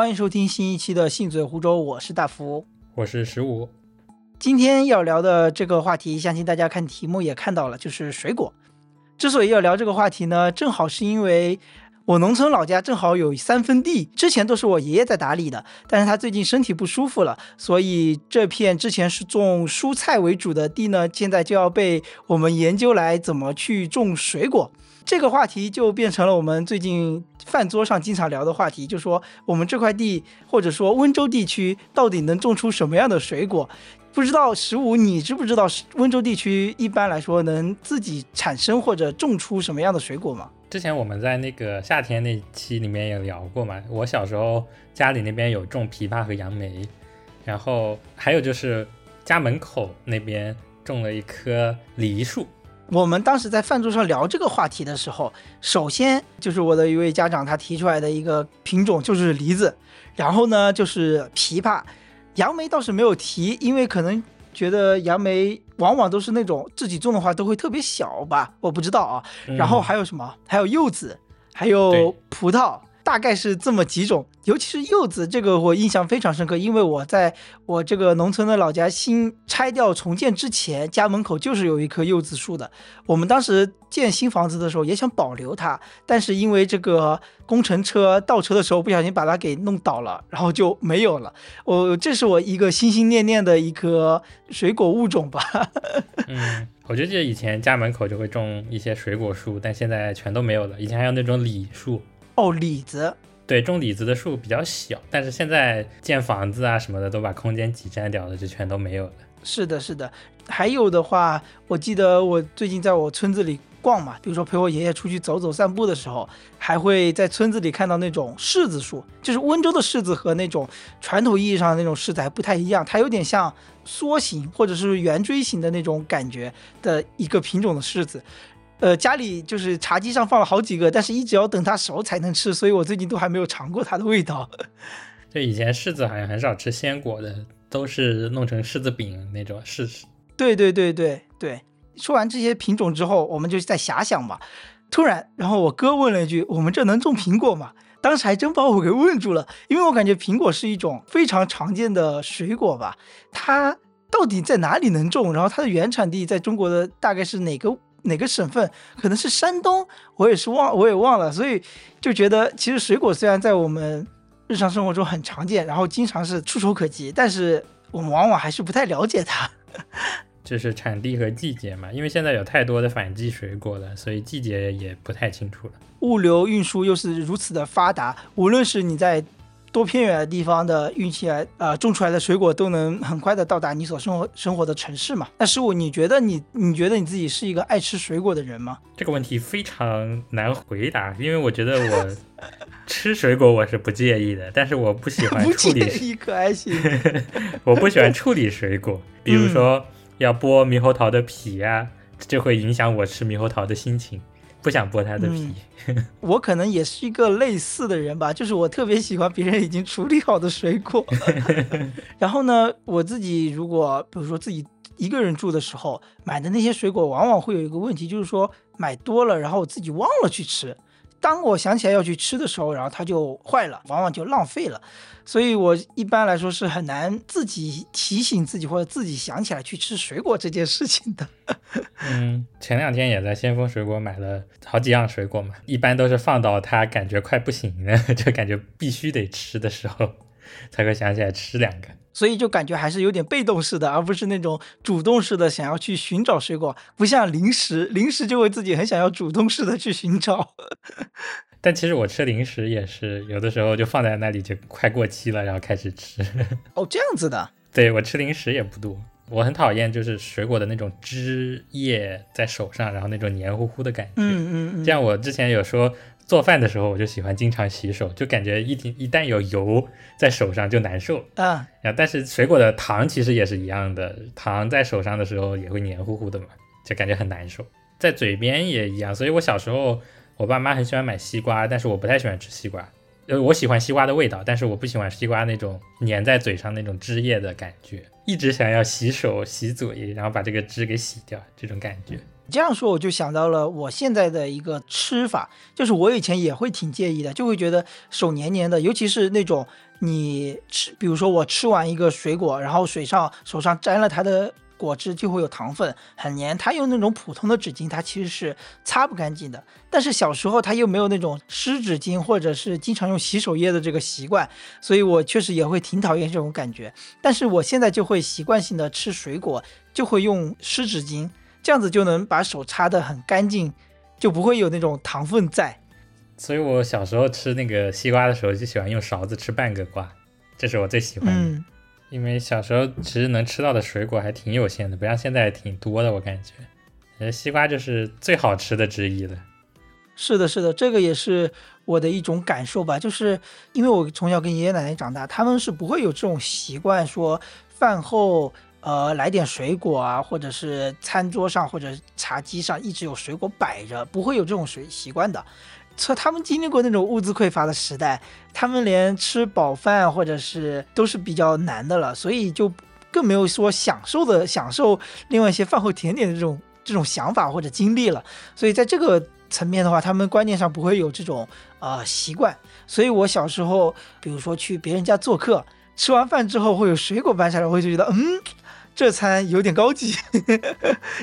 欢迎收听新一期的《信嘴湖州》，我是大福，我是十五。今天要聊的这个话题，相信大家看题目也看到了，就是水果。之所以要聊这个话题呢，正好是因为我农村老家正好有三分地，之前都是我爷爷在打理的，但是他最近身体不舒服了，所以这片之前是种蔬菜为主的地呢，现在就要被我们研究来怎么去种水果。这个话题就变成了我们最近饭桌上经常聊的话题，就说我们这块地或者说温州地区到底能种出什么样的水果？不知道十五，你知不知道温州地区一般来说能自己产生或者种出什么样的水果吗？之前我们在那个夏天那期里面也聊过嘛。我小时候家里那边有种枇杷和杨梅，然后还有就是家门口那边种了一棵梨树。我们当时在饭桌上聊这个话题的时候，首先就是我的一位家长他提出来的一个品种就是梨子，然后呢就是枇杷，杨梅倒是没有提，因为可能觉得杨梅往往都是那种自己种的话都会特别小吧，我不知道啊。然后还有什么？还有柚子，还有葡萄。大概是这么几种，尤其是柚子，这个我印象非常深刻，因为我在我这个农村的老家新拆掉重建之前，家门口就是有一棵柚子树的。我们当时建新房子的时候也想保留它，但是因为这个工程车倒车的时候不小心把它给弄倒了，然后就没有了。我这是我一个心心念念的一棵水果物种吧。嗯，我就记得以前家门口就会种一些水果树，但现在全都没有了。以前还有那种李树。哦，李子，对，种李子的树比较小，但是现在建房子啊什么的都把空间挤占掉了，就全都没有了。是的，是的。还有的话，我记得我最近在我村子里逛嘛，比如说陪我爷爷出去走走散步的时候，还会在村子里看到那种柿子树，就是温州的柿子和那种传统意义上的那种柿子还不太一样，它有点像梭形或者是圆锥形的那种感觉的一个品种的柿子。呃，家里就是茶几上放了好几个，但是一直要等它熟才能吃，所以我最近都还没有尝过它的味道。就以前柿子好像很少吃鲜果的，都是弄成柿子饼那种柿子。对对对对对。说完这些品种之后，我们就在遐想嘛。突然，然后我哥问了一句：“我们这能种苹果吗？”当时还真把我给问住了，因为我感觉苹果是一种非常常见的水果吧。它到底在哪里能种？然后它的原产地在中国的大概是哪个？哪个省份可能是山东，我也是忘，我也忘了，所以就觉得其实水果虽然在我们日常生活中很常见，然后经常是触手可及，但是我们往往还是不太了解它。就是产地和季节嘛，因为现在有太多的反季水果了，所以季节也不太清楚了。物流运输又是如此的发达，无论是你在。多偏远的地方的运气来，呃，种出来的水果都能很快的到达你所生活生活的城市嘛？那十五，你觉得你你觉得你自己是一个爱吃水果的人吗？这个问题非常难回答，因为我觉得我吃水果我是不介意的，但是我不喜欢 处理。一可爱心。我不喜欢处理水果，比如说要剥猕猴桃的皮啊，就会影响我吃猕猴桃的心情。不想剥它的皮，我可能也是一个类似的人吧，就是我特别喜欢别人已经处理好的水果。然后呢，我自己如果比如说自己一个人住的时候买的那些水果，往往会有一个问题，就是说买多了，然后我自己忘了去吃。当我想起来要去吃的时候，然后它就坏了，往往就浪费了。所以我一般来说是很难自己提醒自己或者自己想起来去吃水果这件事情的。嗯，前两天也在先锋水果买了好几样水果嘛，一般都是放到它感觉快不行了，就感觉必须得吃的时候，才会想起来吃两个。所以就感觉还是有点被动式的，而不是那种主动式的想要去寻找水果，不像零食，零食就会自己很想要主动式的去寻找。但其实我吃零食也是有的时候就放在那里就快过期了，然后开始吃。哦，这样子的。对我吃零食也不多，我很讨厌就是水果的那种汁液在手上，然后那种黏糊糊的感觉。嗯嗯嗯。这样我之前有说。做饭的时候，我就喜欢经常洗手，就感觉一一旦有油在手上就难受。啊，然后但是水果的糖其实也是一样的，糖在手上的时候也会黏糊糊的嘛，就感觉很难受。在嘴边也一样，所以我小时候我爸妈很喜欢买西瓜，但是我不太喜欢吃西瓜。呃，我喜欢西瓜的味道，但是我不喜欢西瓜那种粘在嘴上那种汁液的感觉，一直想要洗手洗嘴，然后把这个汁给洗掉，这种感觉。这样说我就想到了我现在的一个吃法，就是我以前也会挺介意的，就会觉得手黏黏的，尤其是那种你吃，比如说我吃完一个水果，然后水上手上沾了它的。果汁就会有糖分，很黏。他用那种普通的纸巾，它其实是擦不干净的。但是小时候他又没有那种湿纸巾，或者是经常用洗手液的这个习惯，所以我确实也会挺讨厌这种感觉。但是我现在就会习惯性的吃水果，就会用湿纸巾，这样子就能把手擦得很干净，就不会有那种糖分在。所以我小时候吃那个西瓜的时候，就喜欢用勺子吃半个瓜，这是我最喜欢的。因为小时候其实能吃到的水果还挺有限的，不像现在挺多的。我感觉，呃，西瓜就是最好吃的之一了。是的，是的，这个也是我的一种感受吧。就是因为我从小跟爷爷奶奶长大，他们是不会有这种习惯，说饭后呃来点水果啊，或者是餐桌上或者茶几上一直有水果摆着，不会有这种水习惯的。说他们经历过那种物资匮乏的时代，他们连吃饱饭或者是都是比较难的了，所以就更没有说享受的享受另外一些饭后甜点的这种这种想法或者经历了。所以在这个层面的话，他们观念上不会有这种呃习惯。所以我小时候，比如说去别人家做客，吃完饭之后会有水果搬下来，我就觉得嗯，这餐有点高级，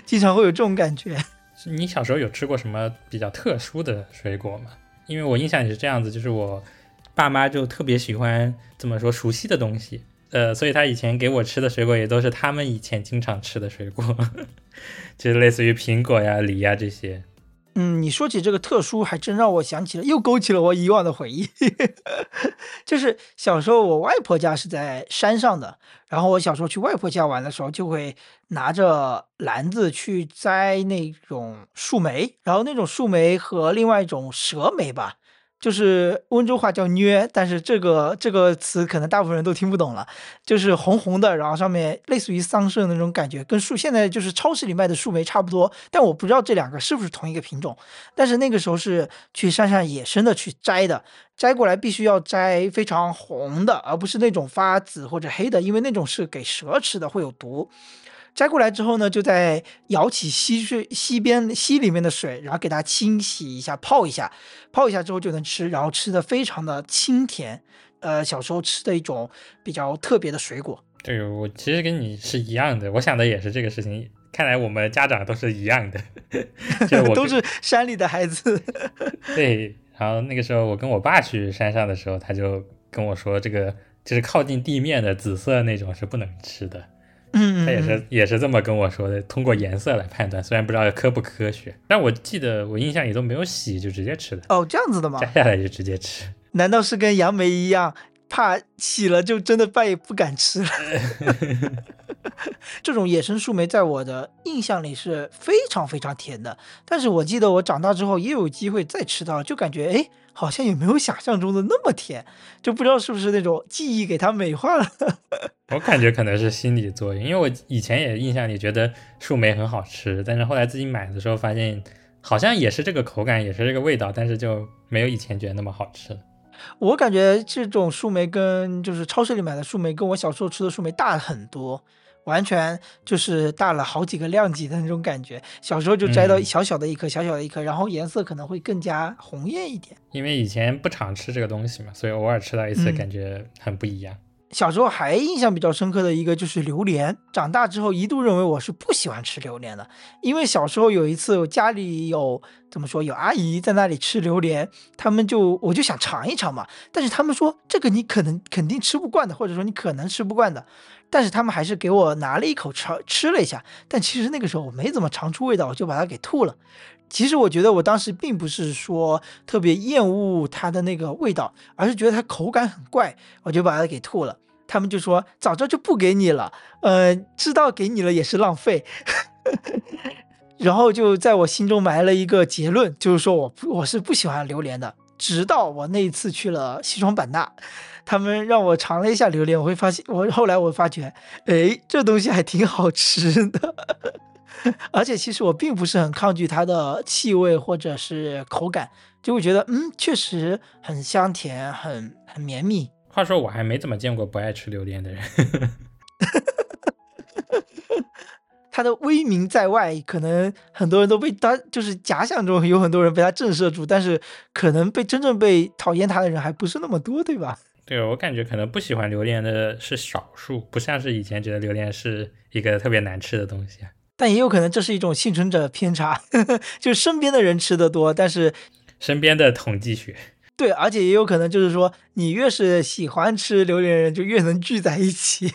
经常会有这种感觉。你小时候有吃过什么比较特殊的水果吗？因为我印象也是这样子，就是我爸妈就特别喜欢怎么说熟悉的东西，呃，所以他以前给我吃的水果也都是他们以前经常吃的水果，就是类似于苹果呀、梨呀这些。嗯，你说起这个特殊，还真让我想起了，又勾起了我以往的回忆。就是小时候，我外婆家是在山上的，然后我小时候去外婆家玩的时候，就会拿着篮子去摘那种树莓，然后那种树莓和另外一种蛇莓吧。就是温州话叫虐，但是这个这个词可能大部分人都听不懂了。就是红红的，然后上面类似于桑葚那种感觉，跟树现在就是超市里卖的树莓差不多。但我不知道这两个是不是同一个品种。但是那个时候是去山上野生的去摘的，摘过来必须要摘非常红的，而不是那种发紫或者黑的，因为那种是给蛇吃的，会有毒。摘过来之后呢，就在舀起溪水溪边溪里面的水，然后给它清洗一下，泡一下，泡一下之后就能吃，然后吃的非常的清甜，呃，小时候吃的一种比较特别的水果。对我其实跟你是一样的，我想的也是这个事情。看来我们家长都是一样的，就 都是山里的孩子。对，然后那个时候我跟我爸去山上的时候，他就跟我说，这个就是靠近地面的紫色那种是不能吃的。嗯，他也是也是这么跟我说的，通过颜色来判断，虽然不知道科不科学，但我记得我印象里都没有洗就直接吃的。哦，这样子的吗？摘下来就直接吃？难道是跟杨梅一样，怕洗了就真的再也不敢吃了？这种野生树莓在我的印象里是非常非常甜的，但是我记得我长大之后也有机会再吃到，就感觉哎。好像也没有想象中的那么甜，就不知道是不是那种记忆给它美化了。我感觉可能是心理作用，因为我以前也印象里觉得树莓很好吃，但是后来自己买的时候发现，好像也是这个口感，也是这个味道，但是就没有以前觉得那么好吃了。我感觉这种树莓跟就是超市里买的树莓，跟我小时候吃的树莓大很多。完全就是大了好几个量级的那种感觉。小时候就摘到小小的一颗，小小的一颗，然后颜色可能会更加红艳一点。因为以前不常吃这个东西嘛，所以偶尔吃到一次，感觉很不一样。小时候还印象比较深刻的一个就是榴莲，长大之后一度认为我是不喜欢吃榴莲的，因为小时候有一次我家里有怎么说有阿姨在那里吃榴莲，他们就我就想尝一尝嘛，但是他们说这个你可能肯定吃不惯的，或者说你可能吃不惯的。但是他们还是给我拿了一口吃吃了一下，但其实那个时候我没怎么尝出味道，我就把它给吐了。其实我觉得我当时并不是说特别厌恶它的那个味道，而是觉得它口感很怪，我就把它给吐了。他们就说早知道就不给你了，呃，知道给你了也是浪费。然后就在我心中埋了一个结论，就是说我我是不喜欢榴莲的。直到我那一次去了西双版纳。他们让我尝了一下榴莲，我会发现，我后来我发觉，哎，这东西还挺好吃的，而且其实我并不是很抗拒它的气味或者是口感，就会觉得，嗯，确实很香甜，很很绵密。话说，我还没怎么见过不爱吃榴莲的人。他的威名在外，可能很多人都被他就是假想中有很多人被他震慑住，但是可能被真正被讨厌他的人还不是那么多，对吧？对我感觉可能不喜欢榴莲的是少数，不像是以前觉得榴莲是一个特别难吃的东西。但也有可能这是一种幸存者偏差，呵 呵就是身边的人吃的多，但是身边的统计学。对，而且也有可能就是说，你越是喜欢吃榴莲人，就越能聚在一起。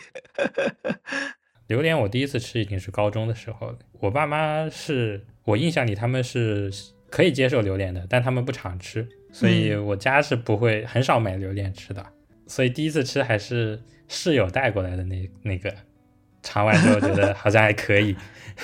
榴莲我第一次吃已经是高中的时候了。我爸妈是我印象里他们是可以接受榴莲的，但他们不常吃，所以我家是不会很少买榴莲吃的。所以第一次吃还是室友带过来的那那个，尝完之后觉得好像还可以。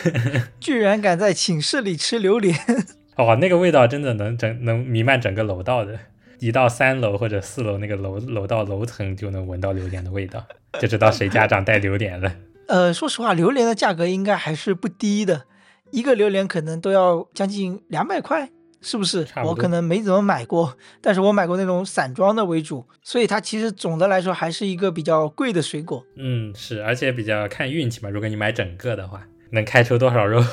居然敢在寝室里吃榴莲！哦，那个味道真的能整能弥漫整个楼道的。一到三楼或者四楼那个楼楼道楼层就能闻到榴莲的味道，就知道谁家长带榴莲了。呃，说实话，榴莲的价格应该还是不低的，一个榴莲可能都要将近两百块，是不是？我可能没怎么买过，但是我买过那种散装的为主，所以它其实总的来说还是一个比较贵的水果。嗯，是，而且比较看运气嘛。如果你买整个的话，能开出多少肉？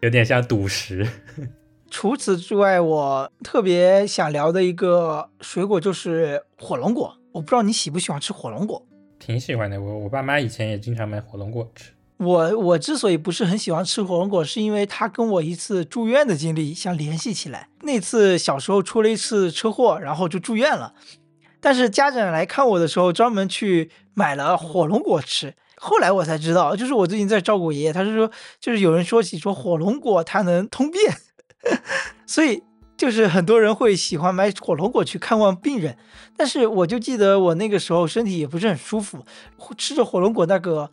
有点像赌石。除此之外，我特别想聊的一个水果就是火龙果。我不知道你喜不喜欢吃火龙果？挺喜欢的，我我爸妈以前也经常买火龙果吃。我我之所以不是很喜欢吃火龙果，是因为它跟我一次住院的经历相联系起来。那次小时候出了一次车祸，然后就住院了。但是家长来看我的时候，专门去买了火龙果吃。后来我才知道，就是我最近在照顾爷爷，他是说，就是有人说起说火龙果它能通便。所以就是很多人会喜欢买火龙果去看望病人，但是我就记得我那个时候身体也不是很舒服，吃着火龙果那个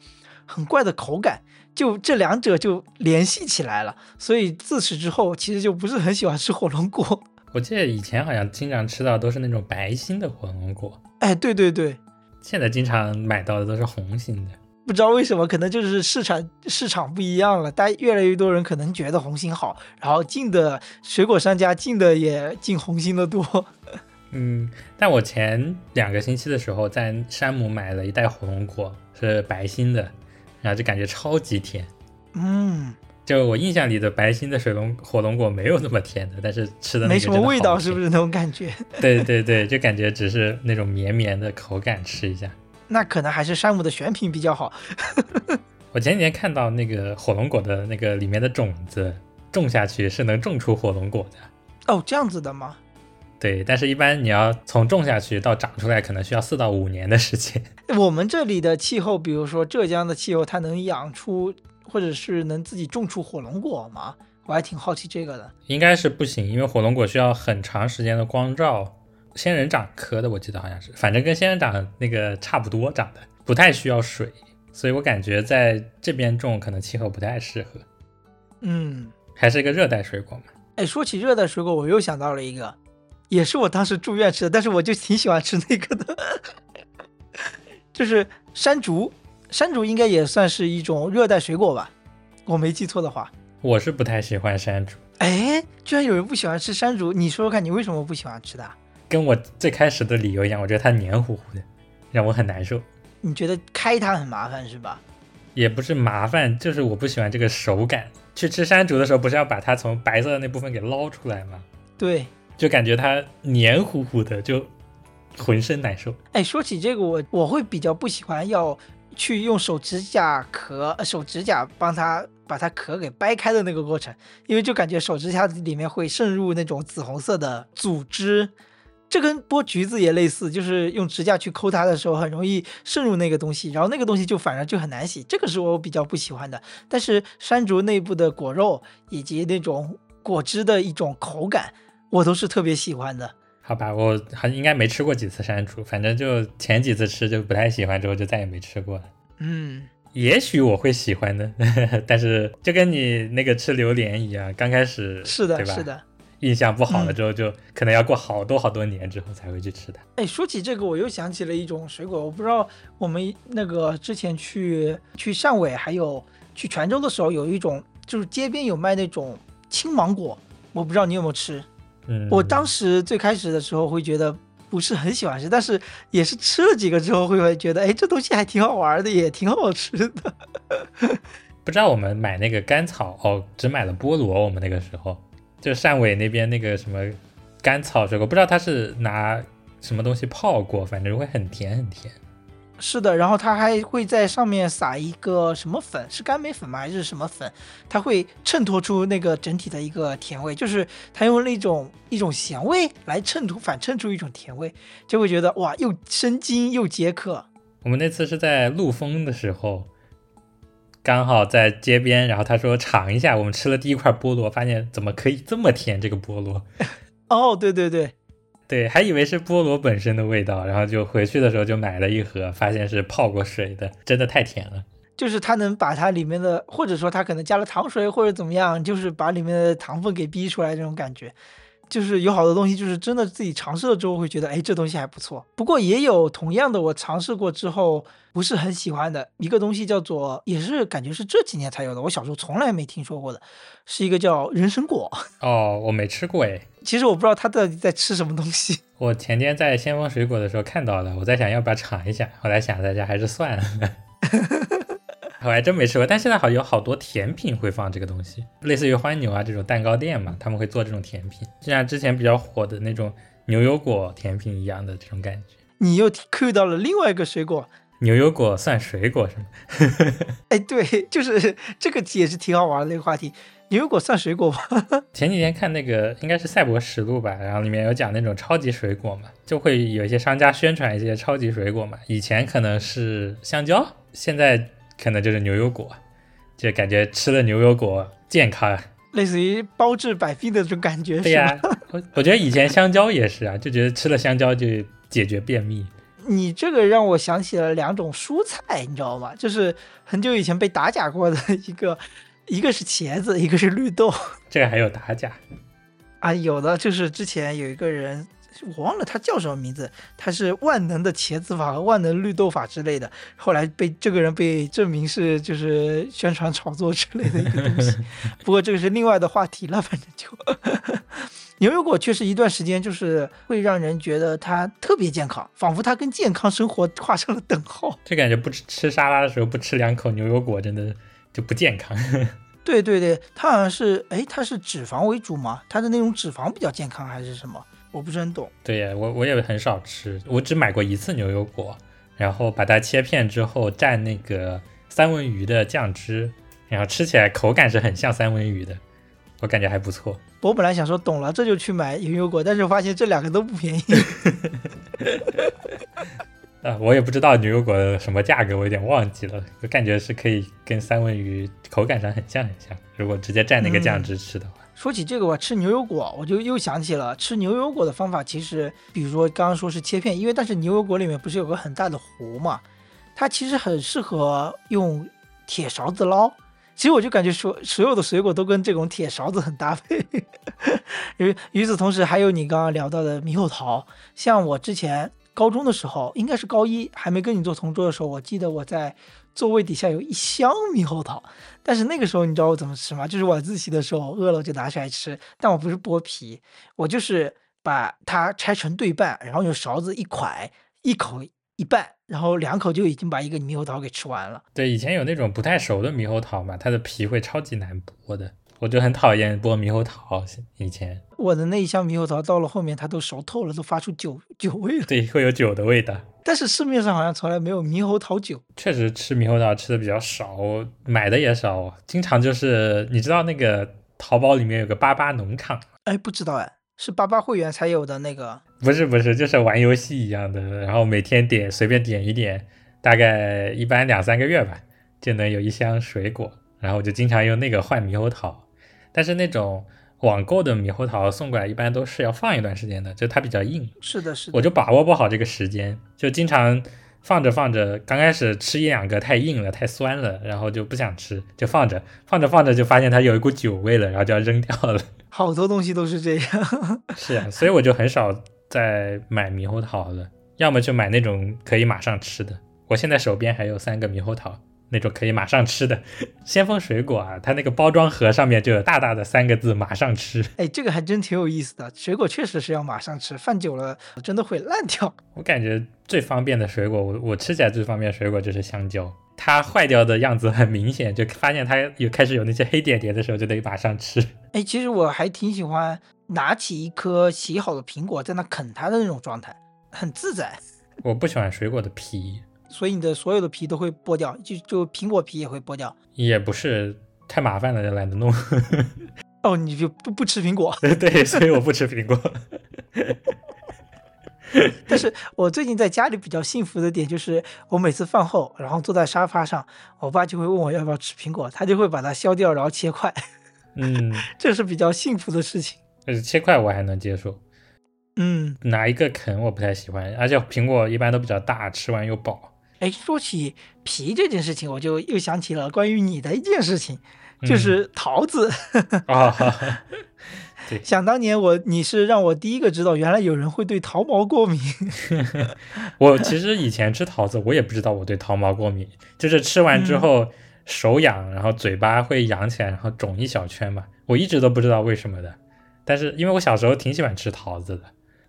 很怪的口感，就这两者就联系起来了。所以自此之后，其实就不是很喜欢吃火龙果。我记得以前好像经常吃到都是那种白心的火龙果，哎，对对对，现在经常买到的都是红心的。不知道为什么，可能就是市场市场不一样了。大家越来越多人可能觉得红心好，然后进的水果商家进的也进红心的多。嗯，但我前两个星期的时候在山姆买了一袋火龙果，是白心的，然后就感觉超级甜。嗯，就我印象里的白心的水龙火龙果没有那么甜的，但是吃的没什么味道，是不是那种感觉？对对对，就感觉只是那种绵绵的口感，吃一下。那可能还是山姆的选品比较好。我前几天看到那个火龙果的那个里面的种子种下去是能种出火龙果的。哦，这样子的吗？对，但是一般你要从种下去到长出来，可能需要四到五年的时间。我们这里的气候，比如说浙江的气候，它能养出或者是能自己种出火龙果吗？我还挺好奇这个的。应该是不行，因为火龙果需要很长时间的光照。仙人掌科的，我记得好像是，反正跟仙人掌那个差不多长的，不太需要水，所以我感觉在这边种可能气候不太适合。嗯，还是一个热带水果嘛。哎，说起热带水果，我又想到了一个，也是我当时住院吃的，但是我就挺喜欢吃那个的，就是山竹。山竹应该也算是一种热带水果吧，我没记错的话。我是不太喜欢山竹。哎，居然有人不喜欢吃山竹，你说说看你为什么不喜欢吃的？跟我最开始的理由一样，我觉得它黏糊糊的，让我很难受。你觉得开它很麻烦是吧？也不是麻烦，就是我不喜欢这个手感。去吃山竹的时候，不是要把它从白色的那部分给捞出来吗？对，就感觉它黏糊糊的，就浑身难受。哎，说起这个，我我会比较不喜欢要去用手指甲壳、手指甲帮它把它壳给掰开的那个过程，因为就感觉手指甲里面会渗入那种紫红色的组织。这跟剥橘子也类似，就是用指甲去抠它的时候，很容易渗入那个东西，然后那个东西就反而就很难洗。这个是我比较不喜欢的。但是山竹内部的果肉以及那种果汁的一种口感，我都是特别喜欢的。好吧，我还应该没吃过几次山竹，反正就前几次吃就不太喜欢，之后就再也没吃过了。嗯，也许我会喜欢的，但是就跟你那个吃榴莲一样，刚开始是的？是的。印象不好了之后，就可能要过好多好多年之后才会去吃它。哎，说起这个，我又想起了一种水果，我不知道我们那个之前去去汕尾还有去泉州的时候，有一种就是街边有卖那种青芒果，我不知道你有没有吃。嗯，我当时最开始的时候会觉得不是很喜欢吃，但是也是吃了几个之后，会觉得，哎，这东西还挺好玩的，也挺好吃的。不知道我们买那个甘草哦，只买了菠萝。我们那个时候 就汕尾那边那个什么甘草水果，不知道它是拿什么东西泡过，反正会很甜很甜。是的，然后它还会在上面撒一个什么粉，是甘梅粉吗？还是什么粉？它会衬托出那个整体的一个甜味，就是它用那种一种咸味来衬托反衬出一种甜味，就会觉得哇，又生津又解渴。我们那次是在陆丰的时候，刚好在街边，然后他说尝一下，我们吃了第一块菠萝，发现怎么可以这么甜？这个菠萝。哦，对对对。对，还以为是菠萝本身的味道，然后就回去的时候就买了一盒，发现是泡过水的，真的太甜了。就是它能把它里面的，或者说它可能加了糖水或者怎么样，就是把里面的糖分给逼出来这种感觉。就是有好多东西，就是真的自己尝试了之后会觉得，哎，这东西还不错。不过也有同样的，我尝试过之后不是很喜欢的一个东西，叫做也是感觉是这几年才有的，我小时候从来没听说过的，是一个叫人参果。哦，我没吃过哎。其实我不知道他到底在吃什么东西。我前天在先锋水果的时候看到了，我在想要不要尝一下，后来想大家还是算了。我还真没吃过，但现在好有好多甜品会放这个东西，类似于欢牛啊这种蛋糕店嘛，他们会做这种甜品，就像之前比较火的那种牛油果甜品一样的这种感觉。你又 cue 到了另外一个水果，牛油果算水果是吗？哎，对，就是这个也是挺好玩的一个话题。牛油果算水果吗？前几天看那个应该是《赛博实录》吧，然后里面有讲那种超级水果嘛，就会有一些商家宣传一些超级水果嘛。以前可能是香蕉，现在。可能就是牛油果，就感觉吃了牛油果健康，类似于包治百病的这种感觉。对呀，我我觉得以前香蕉也是啊，就觉得吃了香蕉就解决便秘。你这个让我想起了两种蔬菜，你知道吗？就是很久以前被打假过的一个，一个是茄子，一个是绿豆。这个还有打假啊？有的，就是之前有一个人。我忘了他叫什么名字，他是万能的茄子法和万能绿豆法之类的。后来被这个人被证明是就是宣传炒作之类的一个东西。不过这个是另外的话题了，反正就 牛油果确实一段时间就是会让人觉得它特别健康，仿佛它跟健康生活画上了等号。就感觉不吃吃沙拉的时候不吃两口牛油果真的就不健康。对对对，它好像是哎，它是脂肪为主吗？它的那种脂肪比较健康还是什么？我不是很懂。对呀，我我也很少吃，我只买过一次牛油果，然后把它切片之后蘸那个三文鱼的酱汁，然后吃起来口感是很像三文鱼的，我感觉还不错。我本来想说懂了这就去买牛油果，但是我发现这两个都不便宜。啊，我也不知道牛油果什么价格，我有点忘记了。我感觉是可以跟三文鱼口感上很像很像，如果直接蘸那个酱汁吃的话。说起这个，我吃牛油果，我就又想起了吃牛油果的方法。其实，比如说刚刚说是切片，因为但是牛油果里面不是有个很大的核嘛，它其实很适合用铁勺子捞。其实我就感觉说所有的水果都跟这种铁勺子很搭配。与与此同时，还有你刚刚聊到的猕猴桃，像我之前高中的时候，应该是高一还没跟你做同桌的时候，我记得我在。座位底下有一箱猕猴桃，但是那个时候你知道我怎么吃吗？就是晚自习的时候饿了就拿出来吃，但我不是剥皮，我就是把它拆成对半，然后用勺子一蒯，一口一半，然后两口就已经把一个猕猴桃给吃完了。对，以前有那种不太熟的猕猴桃嘛，它的皮会超级难剥的。我就很讨厌剥猕猴桃，以前我的那一箱猕猴桃到了后面它都熟透了，都发出酒酒味了。对，会有酒的味道。但是市面上好像从来没有猕猴桃酒。确实吃猕猴桃吃的比较少，买的也少，经常就是你知道那个淘宝里面有个八八农场？哎，不知道哎，是八八会员才有的那个？不是不是，就是玩游戏一样的，然后每天点随便点一点，大概一般两三个月吧，就能有一箱水果，然后我就经常用那个换猕猴桃。但是那种网购的猕猴桃送过来，一般都是要放一段时间的，就它比较硬。是的，是的。我就把握不好这个时间，就经常放着放着，刚开始吃一两个太硬了、太酸了，然后就不想吃，就放着放着放着就发现它有一股酒味了，然后就要扔掉了。好多东西都是这样。是啊，所以我就很少再买猕猴桃了，要么就买那种可以马上吃的。我现在手边还有三个猕猴桃，那种可以马上吃的先锋水果啊，它那个包装盒上面就有大大的三个字“马上吃哎，这个还真挺有意思的。水果确实是要马上吃，放久了真的会烂掉。”。我感觉最方便的水果，我我吃起来最方便的水果就是香蕉。它坏掉的样子很明显，就发现它有开始有那些黑点点的时候，就得马上吃。哎，其实我还挺喜欢拿起一颗洗好的苹果在那啃它的那种状态，很自在。我不喜欢水果的皮，所以你的所有的皮都会剥掉，就就苹果皮也会剥掉。也不是太麻烦了，就懒得弄。哦，你就不不吃苹果？对，所以我不吃苹果。但是我最近在家里比较幸福的点就是，我每次饭后，然后坐在沙发上，我爸就会问我要不要吃苹果，他就会把它削掉，然后切块。嗯，这是比较幸福的事情。但是切块我还能接受。嗯，拿一个啃我不太喜欢，而且苹果一般都比较大，吃完又饱。哎，说起皮这件事情，我就又想起了关于你的一件事情，就是桃子。啊。对，想当年我你是让我第一个知道，原来有人会对桃毛过敏。我其实以前吃桃子，我也不知道我对桃毛过敏，就是吃完之后手痒，然后嘴巴会痒起来，然后肿一小圈嘛，我一直都不知道为什么的。但是因为我小时候挺喜欢吃桃子的，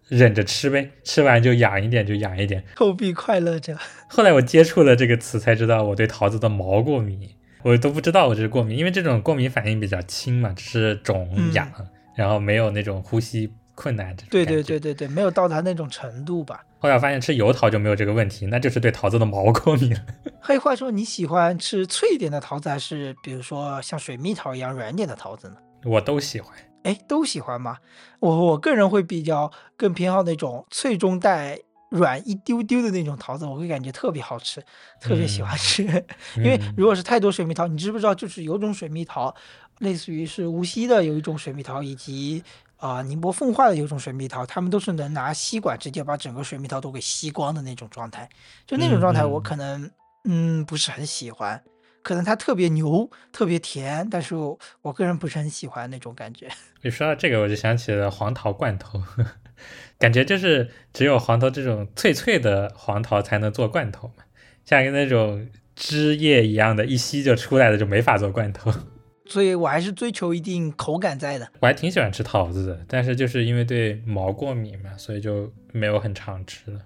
忍着吃呗，吃完就痒一点就痒一点，臭屁快乐着。后来我接触了这个词，才知道我对桃子的毛过敏，我都不知道我这是过敏，因为这种过敏反应比较轻嘛，只是肿痒。然后没有那种呼吸困难这种对对对对对，没有到达那种程度吧。后来发现吃油桃就没有这个问题，那就是对桃子的毛过敏了。黑话说，你喜欢吃脆一点的桃子，还是比如说像水蜜桃一样软点的桃子呢？我都喜欢。哎，都喜欢吗？我我个人会比较更偏好那种脆中带软一丢丢的那种桃子，我会感觉特别好吃，特别喜欢吃。因为如果是太多水蜜桃，你知不知道？就是有种水蜜桃。类似于是无锡的有一种水蜜桃，以及啊宁波奉化的有一种水蜜桃，他们都是能拿吸管直接把整个水蜜桃都给吸光的那种状态。就那种状态，我可能嗯不是很喜欢，可能它特别牛，特别甜，但是我个人不是很喜欢那种感觉。你说到这个，我就想起了黄桃罐头，感觉就是只有黄桃这种脆脆的黄桃才能做罐头嘛，像那种汁液一样的，一吸就出来的就没法做罐头。所以我还是追求一定口感在的。我还挺喜欢吃桃子的，但是就是因为对毛过敏嘛，所以就没有很常吃了。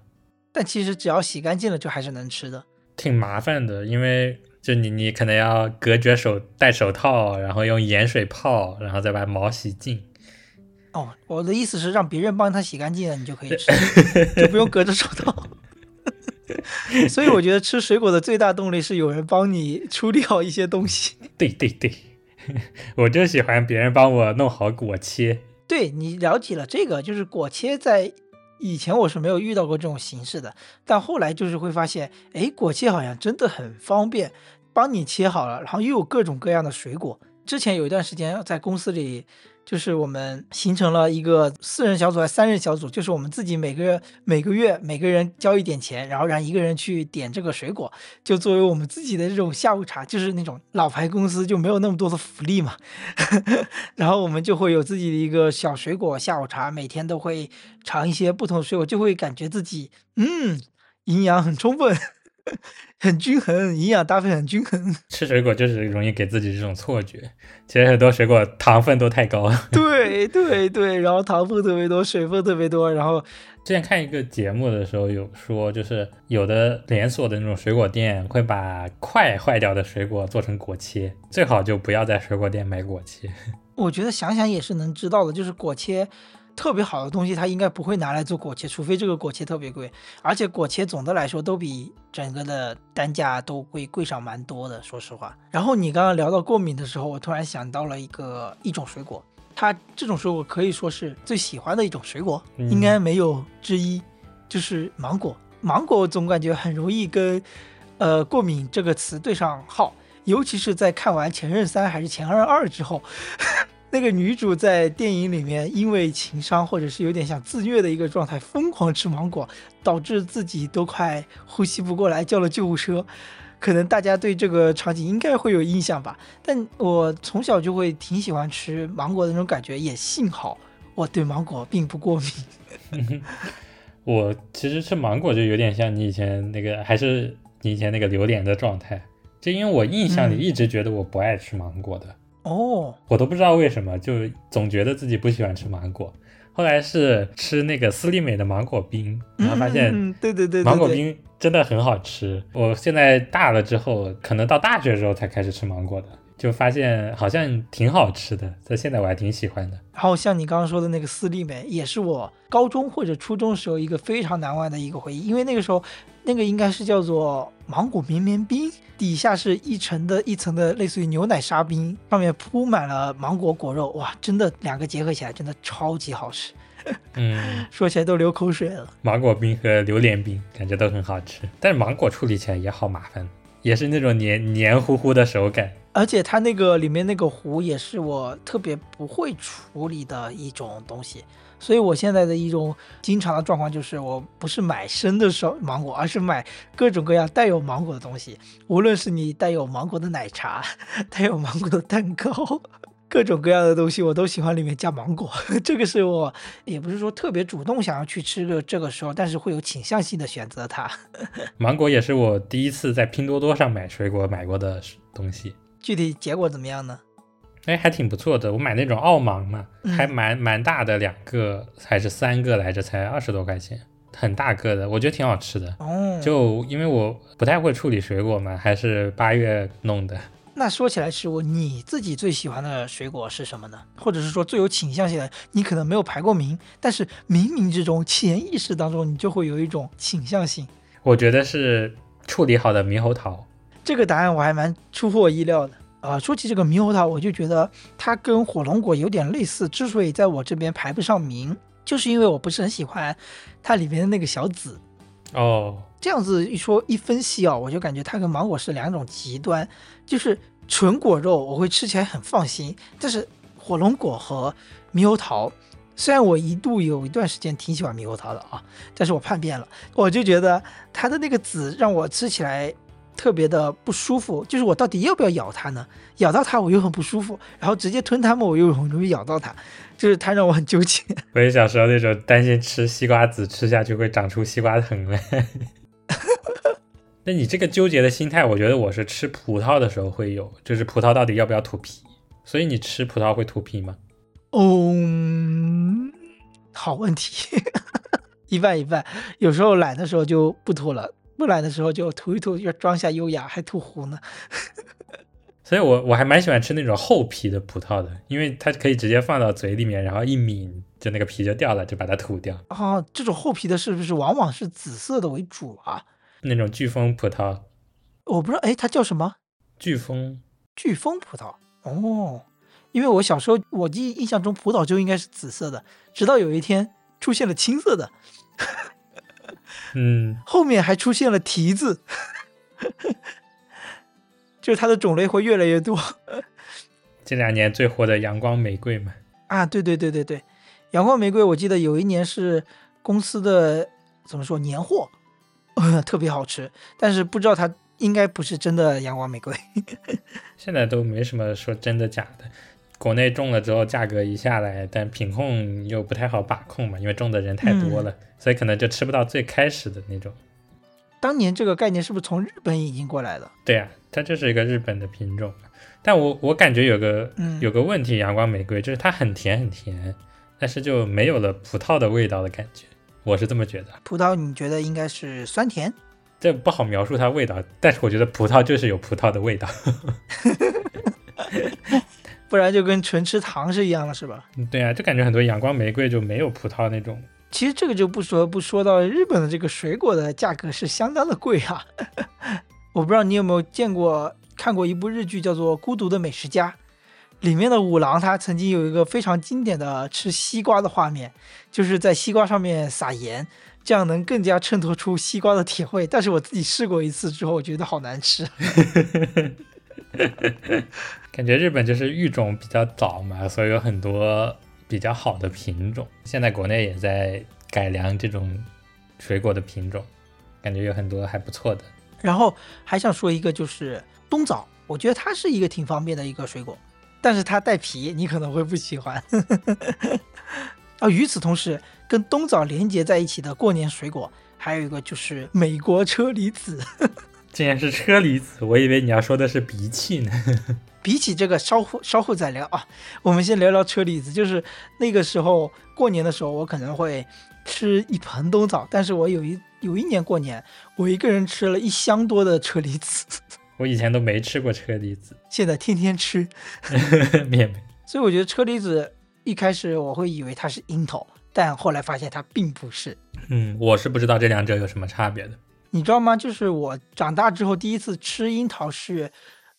但其实只要洗干净了，就还是能吃的。挺麻烦的，因为就你你可能要隔绝手戴手套，然后用盐水泡，然后再把毛洗净。哦，我的意思是让别人帮他洗干净了，你就可以 吃，就不用隔着手套。所以我觉得吃水果的最大动力是有人帮你处理好一些东西。对 对对。我就喜欢别人帮我弄好果切。对你了解了这个，就是果切在以前我是没有遇到过这种形式的，但后来就是会发现，哎，果切好像真的很方便，帮你切好了，然后又有各种各样的水果。之前有一段时间在公司里。就是我们形成了一个四人小组还是三人小组，就是我们自己每个每个月每个人交一点钱，然后让一个人去点这个水果，就作为我们自己的这种下午茶。就是那种老牌公司就没有那么多的福利嘛，然后我们就会有自己的一个小水果下午茶，每天都会尝一些不同的水果，就会感觉自己嗯营养很充分。很均衡，营养搭配很均衡。吃水果就是容易给自己这种错觉，其实很多水果糖分都太高。对对对，然后糖分特别多，水分特别多。然后之前看一个节目的时候有说，就是有的连锁的那种水果店会把快坏掉的水果做成果切，最好就不要在水果店买果切。我觉得想想也是能知道的，就是果切。特别好的东西，它应该不会拿来做果切，除非这个果切特别贵。而且果切总的来说都比整个的单价都会贵上蛮多的，说实话。然后你刚刚聊到过敏的时候，我突然想到了一个一种水果，它这种水果可以说是最喜欢的一种水果，应该没有之一，就是芒果。芒果总感觉很容易跟呃过敏这个词对上号，尤其是在看完《前任三》还是《前任二》之后。那个女主在电影里面因为情伤或者是有点想自虐的一个状态，疯狂吃芒果，导致自己都快呼吸不过来，叫了救护车。可能大家对这个场景应该会有印象吧。但我从小就会挺喜欢吃芒果的那种感觉，也幸好我对芒果并不过敏。我其实吃芒果就有点像你以前那个，还是你以前那个榴莲的状态。就因为我印象里嗯一直觉得我不爱吃芒果的，哦，我都不知道为什么，就总觉得自己不喜欢吃芒果。后来是吃那个斯利美的芒果冰，然后发现对对对芒果冰真的很好吃。我现在大了之后，可能到大学的时候才开始吃芒果的，就发现好像挺好吃的，在现在我还挺喜欢的。然后像你刚刚说的那个斯利美，也是我高中或者初中时候一个非常难忘的一个回忆，因为那个时候那个应该是叫做芒果绵绵冰，底下是一层的一层的类似于牛奶沙冰，上面铺满了芒果果肉，哇，真的两个结合起来真的超级好吃，嗯，说起来都流口水了。芒果冰和榴莲冰感觉都很好吃，但是芒果处理起来也好麻烦，也是那种黏黏糊糊的手感。而且它那个里面那个糊也是我特别不会处理的一种东西，所以我现在的一种经常的状况就是，我不是买生的烧芒果，而是买各种各样带有芒果的东西，无论是你带有芒果的奶茶，带有芒果的蛋糕。各种各样的东西我都喜欢里面加芒果，这个是我也不是说特别主动想要去吃的这个时候，但是会有倾向性的选择它。芒果也是我第一次在拼多多上买水果买过的东西，具体结果怎么样呢？哎，还挺不错的。我买那种澳芒嘛，嗯还蛮蛮大的，两个还是三个来着，才二十多块钱，很大个的，我觉得挺好吃的。哦，就因为我不太会处理水果嘛，还是八月弄的。那说起来，是我你自己最喜欢的水果是什么呢？或者是说最有倾向性的，你可能没有排过名，但是冥冥之中、潜意识当中，你就会有一种倾向性。我觉得是处理好的猕猴桃。这个答案我还蛮出乎我意料的。啊、说起这个猕猴桃，我就觉得它跟火龙果有点类似。之所以在我这边排不上名，就是因为我不是很喜欢它里面的那个小籽。哦，这样子一说一分析啊，我就感觉它跟芒果是两种极端，就是纯果肉我会吃起来很放心，但是火龙果和猕猴桃，虽然我一度有一段时间挺喜欢猕猴桃的啊，但是我叛变了，我就觉得它的那个籽让我吃起来特别的不舒服，就是我到底要不要咬它呢？咬到它我又很不舒服，然后直接吞它嘛我又很容易咬到它，就是它让我很纠结。我也小时候那种担心吃西瓜籽吃下去会长出西瓜藤来。那你这个纠结的心态，我觉得我是吃葡萄的时候会有，就是葡萄到底要不要吐皮。所以你吃葡萄会吐皮吗？嗯，好问题，一半一半。有时候懒的时候就不吐了，不懒的时候就吐一吐，要装下优雅，还吐糊呢。所以我我还蛮喜欢吃那种厚皮的葡萄的，因为它可以直接放到嘴里面，然后一抿，就那个皮就掉了，就把它吐掉。哦，这种厚皮的是不是往往是紫色的为主啊？那种飓风葡萄，我不知道，哎，它叫什么？飓风飓风葡萄。哦，因为我小时候我记印象中葡萄就应该是紫色的，直到有一天出现了青色的，嗯，后面还出现了提子，就是它的种类会越来越多。这两年最火的阳光玫瑰嘛，啊，对对对对对，阳光玫瑰，我记得有一年是公司的怎么说年货，呃，特别好吃，但是不知道它应该不是真的阳光玫瑰。现在都没什么说真的假的。国内种了之后价格一下来，但品控又不太好把控嘛，因为种的人太多了，所以可能就吃不到最开始的那种。当年这个概念是不是从日本引进过来的？对啊，它就是一个日本的品种。但我我感觉有个嗯有个问题，阳光玫瑰就是它很甜很甜，但是就没有了葡萄的味道的感觉，我是这么觉得。葡萄你觉得应该是酸甜？这不好描述它味道，但是我觉得葡萄就是有葡萄的味道。不然就跟纯吃糖是一样的，是吧？对啊，就感觉很多阳光玫瑰就没有葡萄那种。其实这个就不说不说到日本的这个水果的价格是相当的贵啊。我不知道你有没有见过看过一部日剧叫做《孤独的美食家》，里面的五郎他曾经有一个非常经典的吃西瓜的画面，就是在西瓜上面撒盐，这样能更加衬托出西瓜的甜味。但是我自己试过一次之后，我觉得好难吃。感觉日本就是育种比较早嘛，所以有很多比较好的品种。现在国内也在改良这种水果的品种，感觉有很多还不错的。然后还想说一个，就是冬枣，我觉得它是一个挺方便的一个水果，但是它带皮，你可能会不喜欢。啊，与此同时，跟冬枣连接在一起的过年水果，还有一个就是美国车厘子。竟然是车厘子，我以为你要说的是鼻涕呢。比起这个，稍后稍后再聊啊。我们先聊聊车厘子，就是那个时候过年的时候，我可能会吃一盆冬枣，但是我有一有一年过年，我一个人吃了一箱多的车厘子。我以前都没吃过车厘子，现在天天吃。所以我觉得车厘子一开始我会以为它是樱桃，但后来发现它并不是。嗯，我是不知道这两者有什么差别的。你知道吗？就是我长大之后第一次吃樱桃是。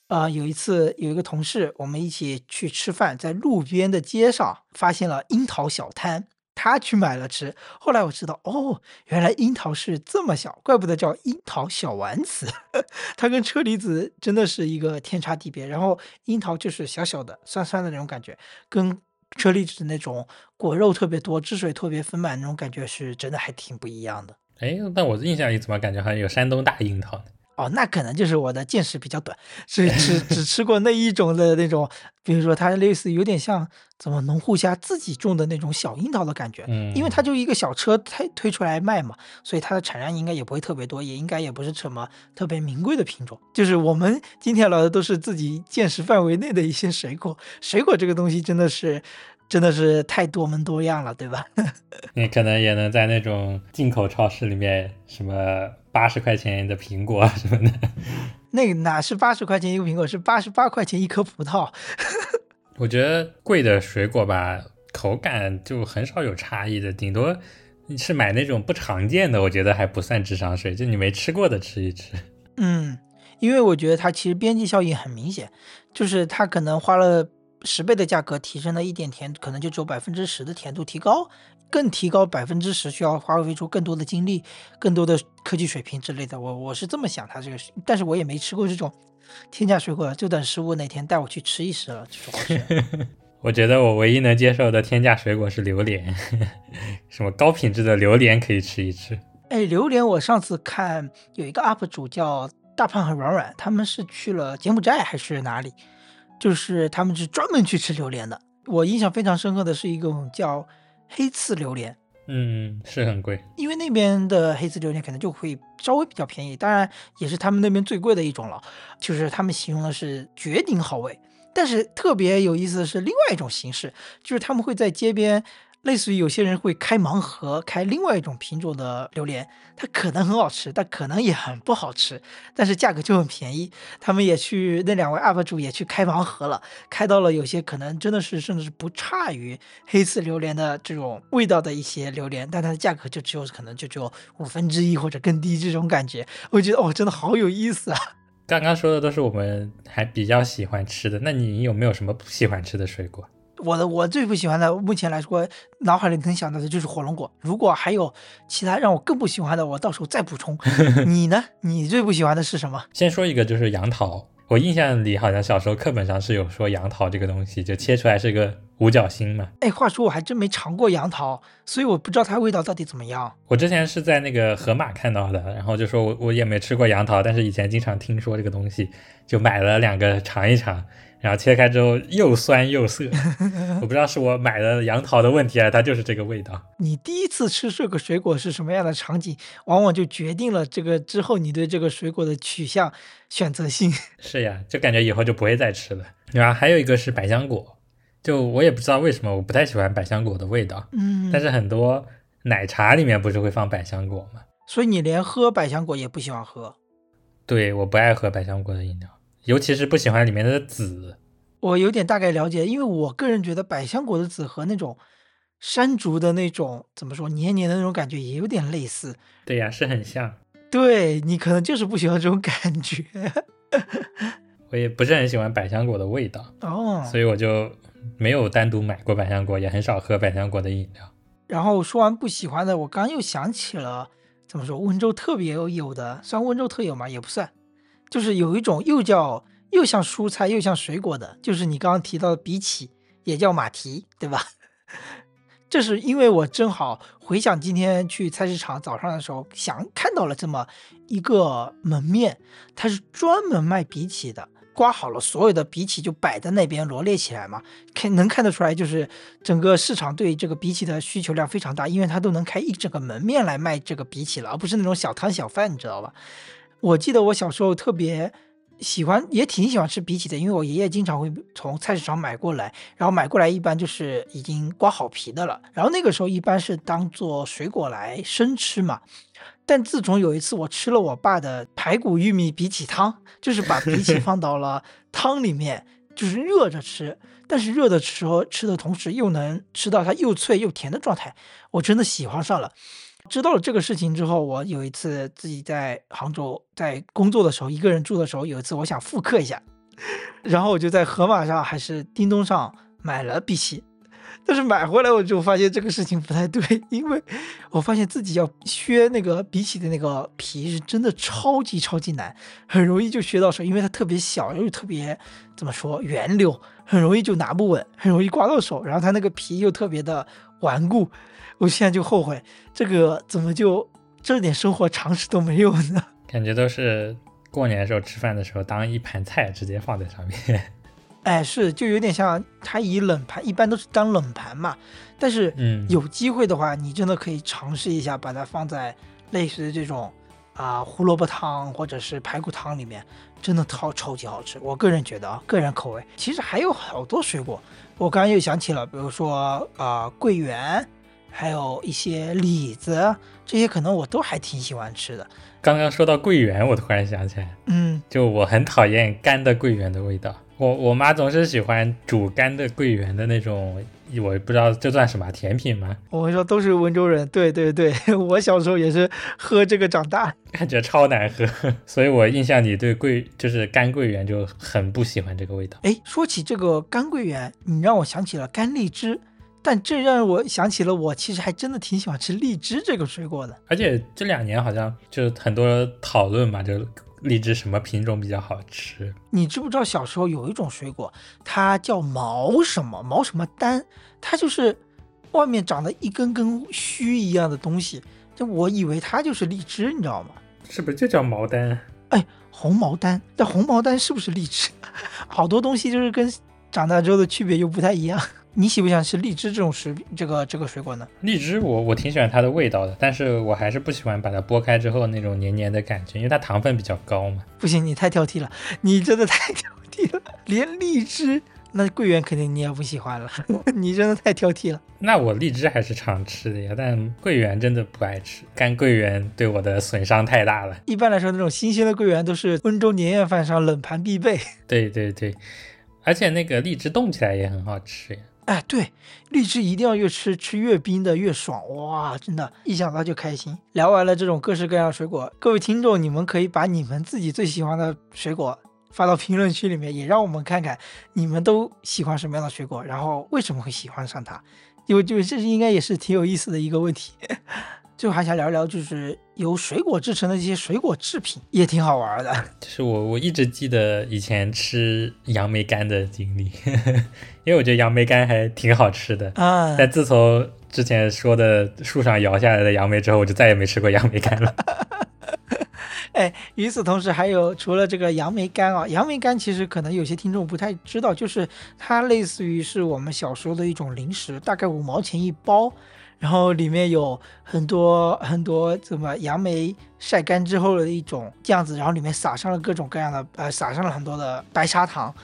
呃，有一次有一个同事，我们一起去吃饭，在路边的街上发现了樱桃小摊，他去买了吃。后来我知道，哦，原来樱桃是这么小，怪不得叫樱桃小丸子。它跟车厘子真的是一个天差地别。然后樱桃就是小小的、酸酸的那种感觉，跟车厘子那种果肉特别多、汁水特别丰满那种感觉是真的还挺不一样的。哎，但我印象里怎么感觉好像有山东大樱桃呢？哦，那可能就是我的见识比较短，只只只吃过那一种的那种，比如说它类似有点像怎么农户家自己种的那种小樱桃的感觉，嗯，因为它就一个小车推推出来卖嘛，所以它的产量应该也不会特别多，也应该也不是什么特别名贵的品种。就是我们今天聊的都是自己见识范围内的一些水果，水果这个东西真的是。真的是太多门多样了，对吧？你可能也能在那种进口超市里面，什么八十块钱的苹果什么的。那哪是八十块钱一个苹果，是八十八块钱一颗葡萄。我觉得贵的水果吧，口感就很少有差异的，顶多你是买那种不常见的，我觉得还不算智商税，就你没吃过的吃一吃。嗯，因为我觉得它其实边际效应很明显，就是它可能花了。十倍的价格提升了一点甜，可能就只有百分之十的甜度提高，更提高百分之十需要花费出更多的精力、更多的科技水平之类的。我我是这么想，它这个，但是我也没吃过这种天价水果，就等十五哪天带我去吃一吃了。这种 我觉得我唯一能接受的天价水果是榴莲，什么高品质的榴莲可以吃一吃。哎，榴莲，我上次看有一个 UP 主叫大胖和软软，他们是去了柬埔寨还是哪里？就是他们是专门去吃榴莲的。我印象非常深刻的是一种叫黑刺榴莲，嗯，是很贵，因为那边的黑刺榴莲可能就会稍微比较便宜，当然也是他们那边最贵的一种了。就是他们形容的是绝顶好味，但是特别有意思的是另外一种形式，就是他们会在街边。类似于有些人会开盲盒，开另外一种品种的榴莲，它可能很好吃，但可能也很不好吃，但是价格就很便宜。他们也去那两位 UP 主也去开盲盒了，开到了有些可能真的是甚至是不差于黑刺榴莲的这种味道的一些榴莲，但它的价格就只有可能就只有五分之一或者更低这种感觉。我觉得哦，真的好有意思啊！刚刚说的都是我们还比较喜欢吃的，那你有没有什么不喜欢吃的水果？我的我最不喜欢的，目前来说，脑海里能想到的就是火龙果。如果还有其他让我更不喜欢的，我到时候再补充。你呢？你最不喜欢的是什么？先说一个，就是杨桃。我印象里好像小时候课本上是有说杨桃这个东西，就切出来是个五角星嘛。哎，话说我还真没尝过杨桃，所以我不知道它味道到底怎么样。我之前是在那个盒马看到的，然后就说我我也没吃过杨桃，但是以前经常听说这个东西，就买了两个尝一尝。然后切开之后又酸又涩，我不知道是我买的杨桃的问题啊，它就是这个味道。你第一次吃这个水果是什么样的场景，往往就决定了这个之后你对这个水果的取向选择性。是呀，就感觉以后就不会再吃了。然后还有一个是百香果，就我也不知道为什么我不太喜欢百香果的味道。嗯，但是很多奶茶里面不是会放百香果吗？所以你连喝百香果也不喜欢喝？对，我不爱喝百香果的饮料。尤其是不喜欢里面的籽，我有点大概了解，因为我个人觉得百香果的籽和那种山竹的那种怎么说黏黏的那种感觉也有点类似。对呀，是很像。对你可能就是不喜欢这种感觉。我也不是很喜欢百香果的味道哦，所以我就没有单独买过百香果，也很少喝百香果的饮料。然后说完不喜欢的，我刚又想起了怎么说温州特别有的，算温州特有嘛，也不算。就是有一种又叫又像蔬菜又像水果的，就是你刚刚提到的荸荠，也叫马蹄，对吧？这是因为我正好回想今天去菜市场早上的时候，想看到了这么一个门面，它是专门卖荸荠的，刮好了所有的荸荠就摆在那边罗列起来嘛，看能看得出来，就是整个市场对这个荸荠的需求量非常大，因为它都能开一整个门面来卖这个荸荠了，而不是那种小摊小贩，你知道吧？我记得我小时候特别喜欢，也挺喜欢吃荸荠的，因为我爷爷经常会从菜市场买过来，然后买过来一般就是已经刮好皮的了，然后那个时候一般是当做水果来生吃嘛。但自从有一次我吃了我爸的排骨玉米荸荠汤，就是把荸荠放到了 汤里面，就是热着吃，但是热的时候吃的同时又能吃到它又脆又甜的状态，我真的喜欢上了。知道了这个事情之后，我有一次自己在杭州在工作的时候，一个人住的时候，有一次我想复刻一下，然后我就在盒马上还是叮咚上买了荸荠。但是买回来我就发现这个事情不太对，因为我发现自己要削那个荸荠的那个皮是真的超级超级难，很容易就削到手，因为它特别小又特别怎么说圆溜，很容易就拿不稳，很容易刮到手。然后它那个皮又特别的顽固，我现在就后悔，这个怎么就这点生活常识都没有呢？感觉都是过年的时候吃饭的时候当一盘菜直接放在上面。哎，是，就有点像它以冷盘，一般都是当冷盘嘛。但是，嗯，有机会的话，你真的可以尝试一下，把它放在类似于这种啊胡萝卜汤或者是排骨汤里面，真的超超级好吃。我个人觉得啊，个人口味。其实还有好多水果，我刚刚又想起了，比如说啊桂圆，还有一些李子，这些可能我都还挺喜欢吃的。刚刚说到桂圆，我突然想起来，嗯，就我很讨厌干的桂圆的味道。我我妈总是喜欢煮干的桂圆的那种，我不知道这算什么甜品吗？我跟你说，都是温州人，对对对，我小时候也是喝这个长大，感觉超难喝，所以我印象里对桂就是干桂圆就很不喜欢这个味道。哎，说起这个干桂圆，你让我想起了干荔枝，但这让我想起了我其实还真的挺喜欢吃荔枝这个水果的，而且这两年好像就很多讨论嘛，就。荔枝什么品种比较好吃？你知不知道小时候有一种水果，它叫毛什么毛什么丹，它就是外面长得一根根须一样的东西，就我以为它就是荔枝，你知道吗？是不是就叫毛丹？哎，红毛丹，但红毛丹是不是荔枝？好多东西就是跟长大之后的区别又不太一样。你喜不喜欢吃荔枝这种食品？这个这个水果呢？荔枝我我挺喜欢它的味道的，但是我还是不喜欢把它剥开之后那种黏黏的感觉，因为它糖分比较高嘛。不行，你太挑剔了，你真的太挑剔了。连荔枝，那桂圆肯定你也不喜欢了，你真的太挑剔了。那我荔枝还是常吃的呀，但桂圆真的不爱吃，干桂圆对我的损伤太大了。一般来说，那种新鲜的桂圆都是温州年夜饭上冷盘必备。对对对，而且那个荔枝冻起来也很好吃呀。哎，对，荔枝一定要越吃吃越冰的越爽哇！真的，一想到就开心。聊完了这种各式各样的水果，各位听众，你们可以把你们自己最喜欢的水果发到评论区里面，也让我们看看你们都喜欢什么样的水果，然后为什么会喜欢上它，因为就是这是应该也是挺有意思的一个问题。最后还想聊一聊，就是由水果制成的这些水果制品，也挺好玩的。就是我我一直记得以前吃杨梅干的经历，因为我觉得杨梅干还挺好吃的啊。但自从之前说的树上摇下来的杨梅之后，我就再也没吃过杨梅干了。哎，与此同时，还有除了这个杨梅干啊，杨梅干其实可能有些听众不太知道，就是它类似于是我们小时候的一种零食，大概五毛钱一包。然后里面有很多很多怎么杨梅晒干之后的一种酱子，然后里面撒上了各种各样的呃，撒上了很多的白砂糖，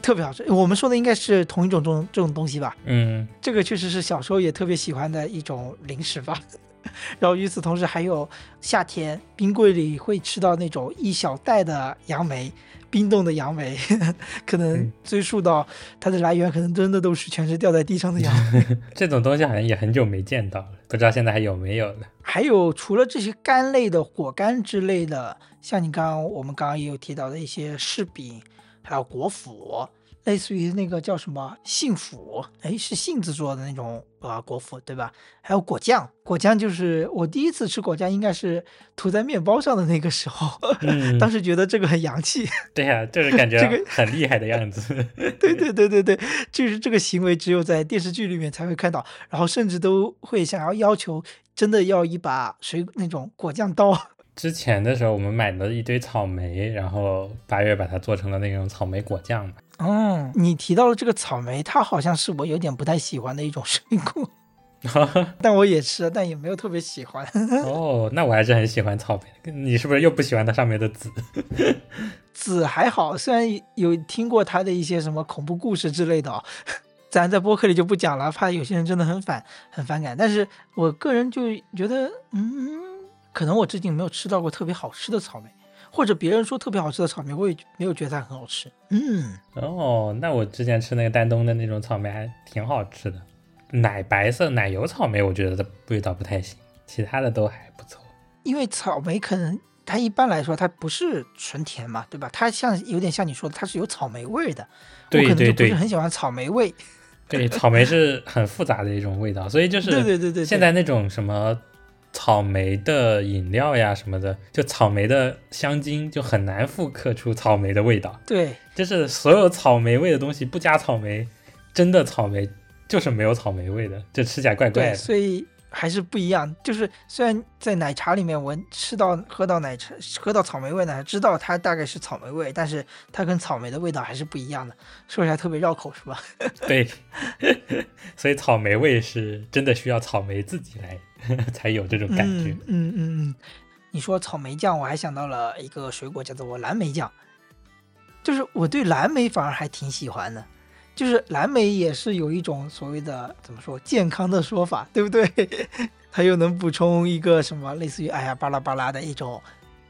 特别好吃。我们说的应该是同一种这种这种东西吧？嗯，这个确实是小时候也特别喜欢的一种零食吧。然后与此同时，还有夏天冰柜里会吃到那种一小袋的杨梅。冰冻的杨梅，可能追溯到它的来源，可能真的都是全是掉在地上的杨梅。这种东西好像也很久没见到了，不知道现在还有没有了。还有除了这些干类的果干之类的，像你刚刚我们刚刚也有提到的一些柿饼，还有果脯。类似于那个叫什么杏脯，哎，是杏子做的那种啊果脯，对吧？还有果酱，果酱就是我第一次吃果酱，应该是涂在面包上的那个时候，当时觉得这个很洋气。对呀，就是感觉这个很厉害的样子。对对对对对，就是这个行为只有在电视剧里面才会看到，然后甚至都会想要要求真的要一把水那种果酱刀。之前的时候，我们买了一堆草莓，然后八月把它做成了那种草莓果酱嗯，你提到了这个草莓，它好像是我有点不太喜欢的一种水果。但我也吃，但也没有特别喜欢。哦，那我还是很喜欢草莓。你是不是又不喜欢它上面的籽？籽还好，虽然有听过它的一些什么恐怖故事之类的哦，咱在播客里就不讲了，怕有些人真的很反很反感。但是我个人就觉得，嗯，可能我最近没有吃到过特别好吃的草莓，或者别人说特别好吃的草莓，我也没有觉得它很好吃。嗯，哦，那我之前吃那个丹东的那种草莓还挺好吃的，奶白色奶油草莓，我觉得的味道不太行，其他的都还不错。因为草莓可能它一般来说它不是纯甜嘛，对吧？它像有点像你说的，它是有草莓味的。我可能就不对对对是很喜欢草莓味。对，草莓是很复杂的一种味道，所以就是 对对对对对现在那种什么草莓的饮料呀什么的，就草莓的香精就很难复刻出草莓的味道，对，就是所有草莓味的东西不加草莓，真的草莓就是没有草莓味的，就吃起来怪怪对，的。所以还是不一样。就是虽然在奶茶里面我吃到喝到奶茶喝到草莓味呢，知道它大概是草莓味，但是它跟草莓的味道还是不一样的。说起来特别绕口，是吧？对，所以草莓味是真的需要草莓自己来 才有这种感觉。嗯嗯嗯。你说草莓酱，我还想到了一个水果，叫做蓝莓酱。就是我对蓝莓反而还挺喜欢的，就是蓝莓也是有一种所谓的怎么说健康的说法，对不对？它又能补充一个什么类似于哎呀巴拉巴拉的一种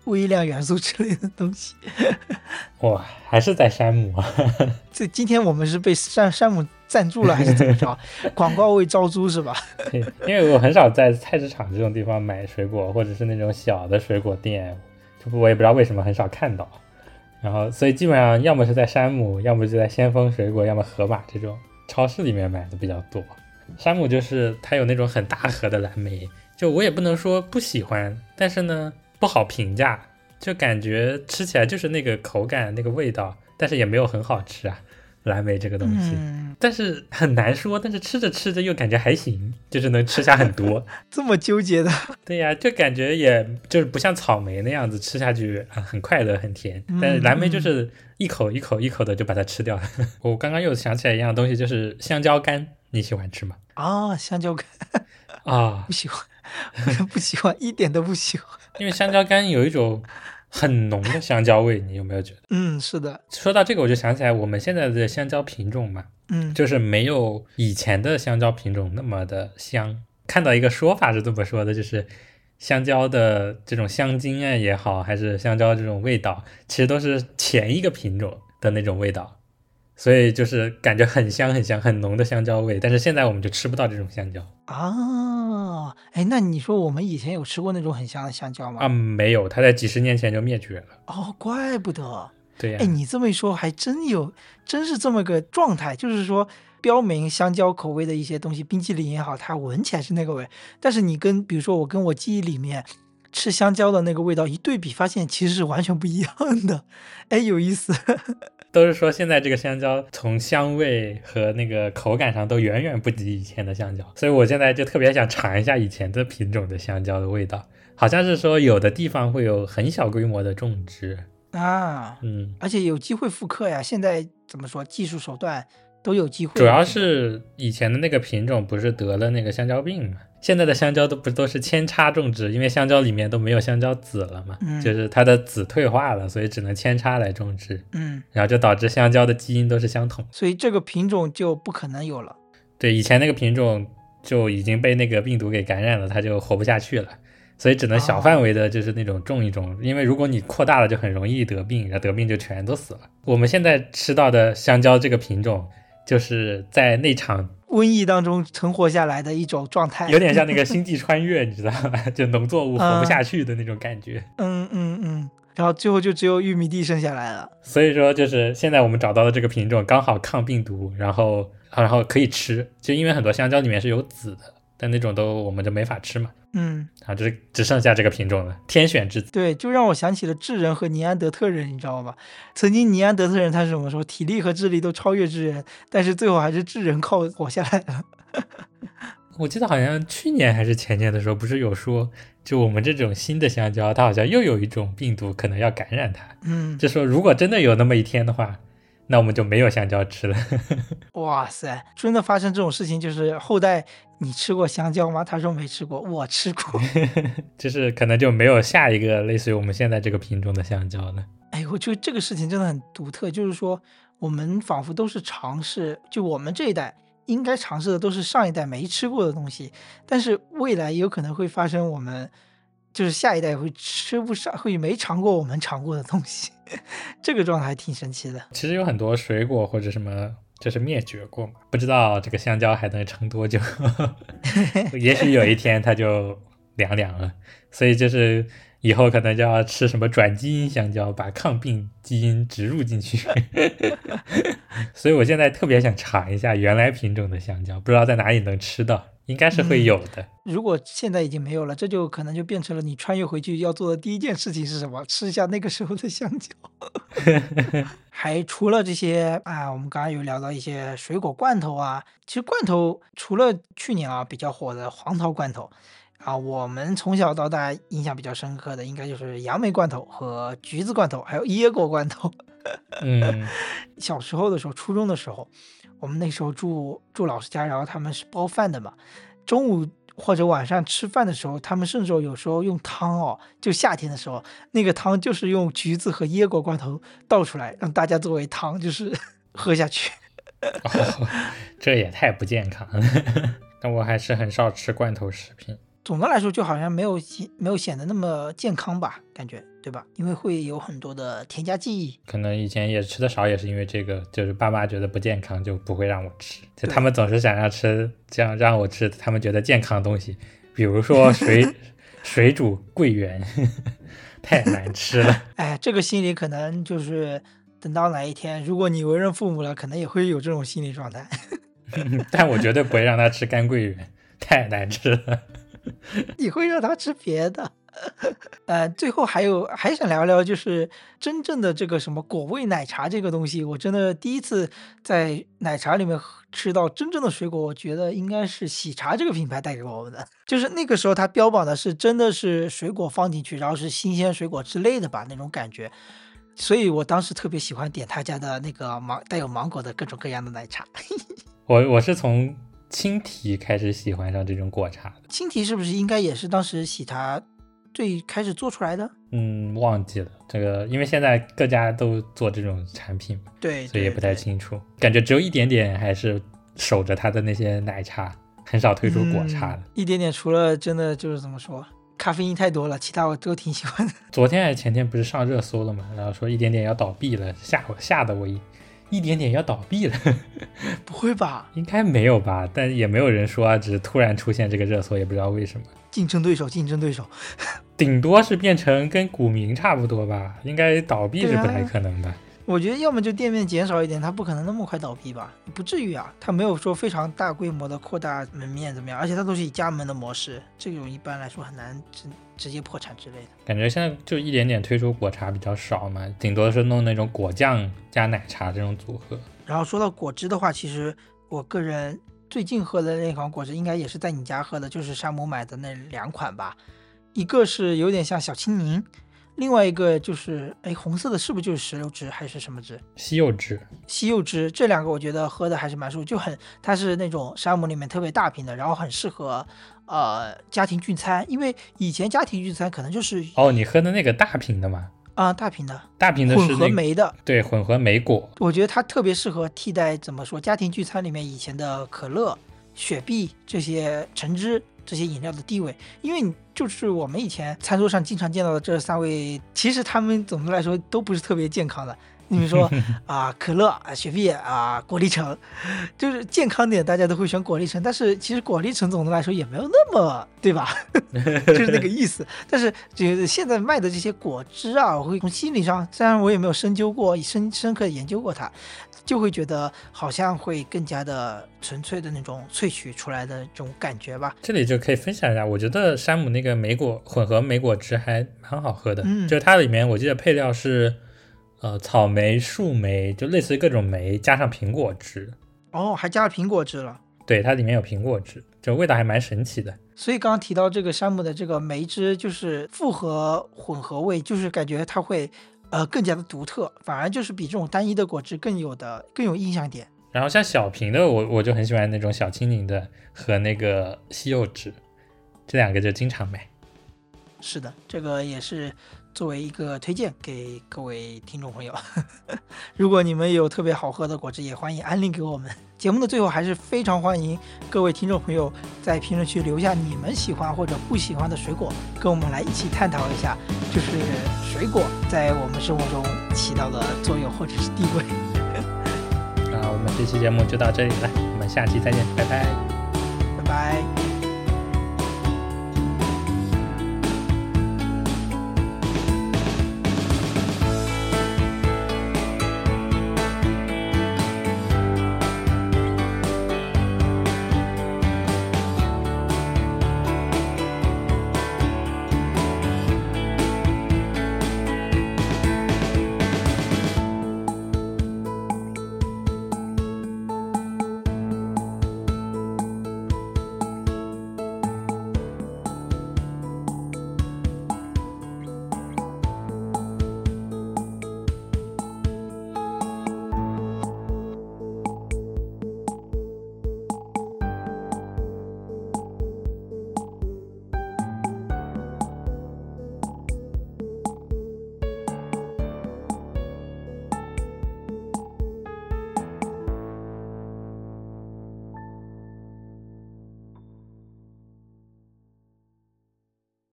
微量元素之类的东西。哇，还是在山姆啊！这今天我们是被山山姆赞助了还是怎么着？广告位招租是吧？对，因为我很少在菜市场这种地方买水果，或者是那种小的水果店，就我也不知道为什么很少看到。然后，所以基本上要么是在山姆，要么就在先锋水果，要么盒马这种超市里面买的比较多。山姆就是它有那种很大盒的蓝莓，就我也不能说不喜欢，但是呢不好评价，就感觉吃起来就是那个口感、那个味道，但是也没有很好吃啊。蓝莓这个东西，嗯，但是很难说，但是吃着吃着又感觉还行，就是能吃下很多。这么纠结的，对呀，就感觉也就是不像草莓那样子吃下去啊很快乐很甜，但是蓝莓就是一口一口一口的就把它吃掉了。我刚刚又想起来一样东西，就是香蕉干，你喜欢吃吗？啊，香蕉干啊不，喜欢，不喜欢，一点都不喜欢。因为香蕉干有一种很浓的香蕉味，你有没有觉得？嗯，是的，说到这个，我就想起来我们现在的香蕉品种嘛，嗯，就是没有以前的香蕉品种那么的香。看到一个说法是这么说的，就是香蕉的这种香精啊也好，还是香蕉这种味道，其实都是前一个品种的那种味道，所以就是感觉很香很香很浓的香蕉味。但是现在我们就吃不到这种香蕉啊，哎，那你说我们以前有吃过那种很香的香蕉吗？啊，没有，它在几十年前就灭绝了。哦，怪不得。对呀、哎，你这么一说，还真有，真是这么个状态，就是说。标明香蕉口味的一些东西，冰淇淋也好，它闻起来是那个味，但是你跟比如说我跟我记忆里面吃香蕉的那个味道一对比，发现其实是完全不一样的。哎，有意思。都是说现在这个香蕉从香味和那个口感上都远远不及以前的香蕉，所以我现在就特别想尝一下以前的品种的香蕉的味道。好像是说有的地方会有很小规模的种植啊，嗯，而且有机会复刻呀。现在怎么说，技术手段都有机会。主要是以前的那个品种不是得了那个香蕉病嘛？现在的香蕉都不都是扦插种植，因为香蕉里面都没有香蕉籽了嘛，嗯、就是它的籽退化了，所以只能扦插来种植。嗯，然后就导致香蕉的基因都是相同，所以这个品种就不可能有了。对，以前那个品种就已经被那个病毒给感染了，它就活不下去了。所以只能小范围的，就是那种种一种，哦、因为如果你扩大了，就很容易得病，然后得病就全都死了。我们现在吃到的香蕉这个品种，就是在那场瘟疫当中存活下来的一种状态，有点像那个星际穿越，你知道吗？就农作物活不下去的那种感觉。嗯嗯嗯，然后最后就只有玉米地剩下来了。所以说，就是现在我们找到的这个品种刚好抗病毒，然后然后可以吃，就因为很多香蕉里面是有籽的，但那种都我们就没法吃嘛。嗯，啊，就是只剩下这个品种了，天选之子。对，就让我想起了智人和尼安德特人，你知道吧？曾经尼安德特人他是怎么说？体力和智力都超越智人，但是最后还是智人靠活下来了。我记得好像去年还是前年的时候，不是有说，就我们这种新的香蕉，它好像又有一种病毒可能要感染它。嗯，就说如果真的有那么一天的话，那我们就没有香蕉吃了。哇塞，真的发生这种事情，就是后代你吃过香蕉吗？他说没吃过，我吃过。就是可能就没有下一个类似于我们现在这个品种的香蕉了。哎，我觉得这个事情真的很独特，就是说我们仿佛都是尝试，就我们这一代应该尝试的都是上一代没吃过的东西，但是未来有可能会发生我们就是下一代会吃不上，会没尝过我们尝过的东西，这个状态还挺神奇的。其实有很多水果或者什么就是灭绝过嘛，不知道这个香蕉还能撑多久，也许有一天它就凉凉了，所以就是。以后可能就要吃什么转基因香蕉，把抗病基因植入进去。所以我现在特别想尝一下原来品种的香蕉，不知道在哪里能吃到，应该是会有的。如果现在已经没有了，这就可能就变成了你穿越回去要做的第一件事情是什么？吃一下那个时候的香蕉。还除了这些啊，我们刚刚有聊到一些水果罐头啊，其实罐头除了去年啊比较火的黄桃罐头。啊，我们从小到大印象比较深刻的，应该就是杨梅罐头和橘子罐头，还有椰果罐头。嗯，小时候的时候，初中的时候，我们那时候住住老师家，然后他们是包饭的嘛。中午或者晚上吃饭的时候，他们甚至有时候用汤哦，就夏天的时候，那个汤就是用橘子和椰果罐头倒出来，让大家作为汤，就是 喝下去。这也太不健康了。但我还是很少吃罐头食品。总的来说，就好像没有显没有显得那么健康吧，感觉对吧？因为会有很多的添加剂。可能以前也吃的少，也是因为这个，就是爸妈觉得不健康，就不会让我吃。就他们总是想要吃这样让我吃他们觉得健康的东西，比如说水 水煮桂圆，太难吃了。哎，这个心理可能就是等到哪一天，如果你为人父母了，可能也会有这种心理状态。但我绝对不会让他吃干桂圆，太难吃了。你会让他吃别的，呃，最后还有还想聊聊，就是真正的这个什么果味奶茶这个东西，我真的第一次在奶茶里面吃到真正的水果，我觉得应该是喜茶这个品牌带给我们的，就是那个时候它标榜的是真的是水果放进去，然后是新鲜水果之类的吧那种感觉，所以我当时特别喜欢点他家的那个芒带有芒果的各种各样的奶茶。我我是从。青提开始喜欢上这种果茶，青提是不是应该也是当时喜茶最开始做出来的？嗯，忘记了这个，因为现在各家都做这种产品，对，所以也不太清楚。感觉只有一点点还是守着它的那些奶茶，很少推出果茶的。一点点，除了真的就是怎么说，咖啡因太多了，其他我都挺喜欢的。昨天还是前天不是上热搜了嘛？然后说一点点要倒闭了，吓我吓得我一。一点点要倒闭了，不会吧？应该没有吧？但也没有人说啊，只是突然出现这个热搜，也不知道为什么。竞争对手，竞争对手，顶多是变成跟股民差不多吧？应该倒闭是不太可能的。我觉得要么就店面减少一点，它不可能那么快倒闭吧？不至于啊，它没有说非常大规模的扩大门面怎么样？而且它都是以加盟的模式，这种一般来说很难直直接破产之类的。感觉现在就一点点推出果茶比较少嘛，顶多是弄那种果酱加奶茶这种组合。然后说到果汁的话，其实我个人最近喝的那款果汁，应该也是在你家喝的，就是山姆买的那两款吧，一个是有点像小青柠。另外一个就是，哎，红色的是不是就是石榴汁还是什么汁？西柚汁。西柚汁这两个我觉得喝的还是蛮舒服，就很，它是那种山姆里面特别大瓶的，然后很适合呃家庭聚餐，因为以前家庭聚餐可能就是哦，你喝的那个大瓶的吗？啊，大瓶的，大瓶的混合酶的，对，混合梅果。我觉得它特别适合替代怎么说家庭聚餐里面以前的可乐、雪碧这些橙汁。这些饮料的地位，因为你就是我们以前餐桌上经常见到的这三位，其实他们总的来说都不是特别健康的。你比如说 啊，可乐啊，雪碧啊，果粒橙，就是健康点，大家都会选果粒橙。但是其实果粒橙总的来说也没有那么，对吧？就是那个意思。但是就是现在卖的这些果汁啊，我会从心理上，虽然我也没有深究过、深深刻研究过它。就会觉得好像会更加的纯粹的那种萃取出来的这种感觉吧。这里就可以分享一下，我觉得山姆那个莓果混合莓果汁还蛮好喝的。嗯，就是它里面我记得配料是，呃，草莓、树莓，就类似于各种莓，加上苹果汁。哦，还加了苹果汁了。对，它里面有苹果汁，就味道还蛮神奇的。所以刚刚提到这个山姆的这个梅汁，就是复合混合味，就是感觉它会。呃更加的独特，反而就是比这种单一的果汁更有的更有印象点。然后像小瓶的，我我就很喜欢那种小青柠的和那个西柚汁，这两个就经常买。是的，这个也是作为一个推荐给各位听众朋友。如果你们有特别好喝的果汁，也欢迎安利给我们。节目的最后，还是非常欢迎各位听众朋友在评论区留下你们喜欢或者不喜欢的水果，跟我们来一起探讨一下，就是水果在我们生活中起到的作用或者是地位。那我们这期节目就到这里了，我们下期再见，拜拜。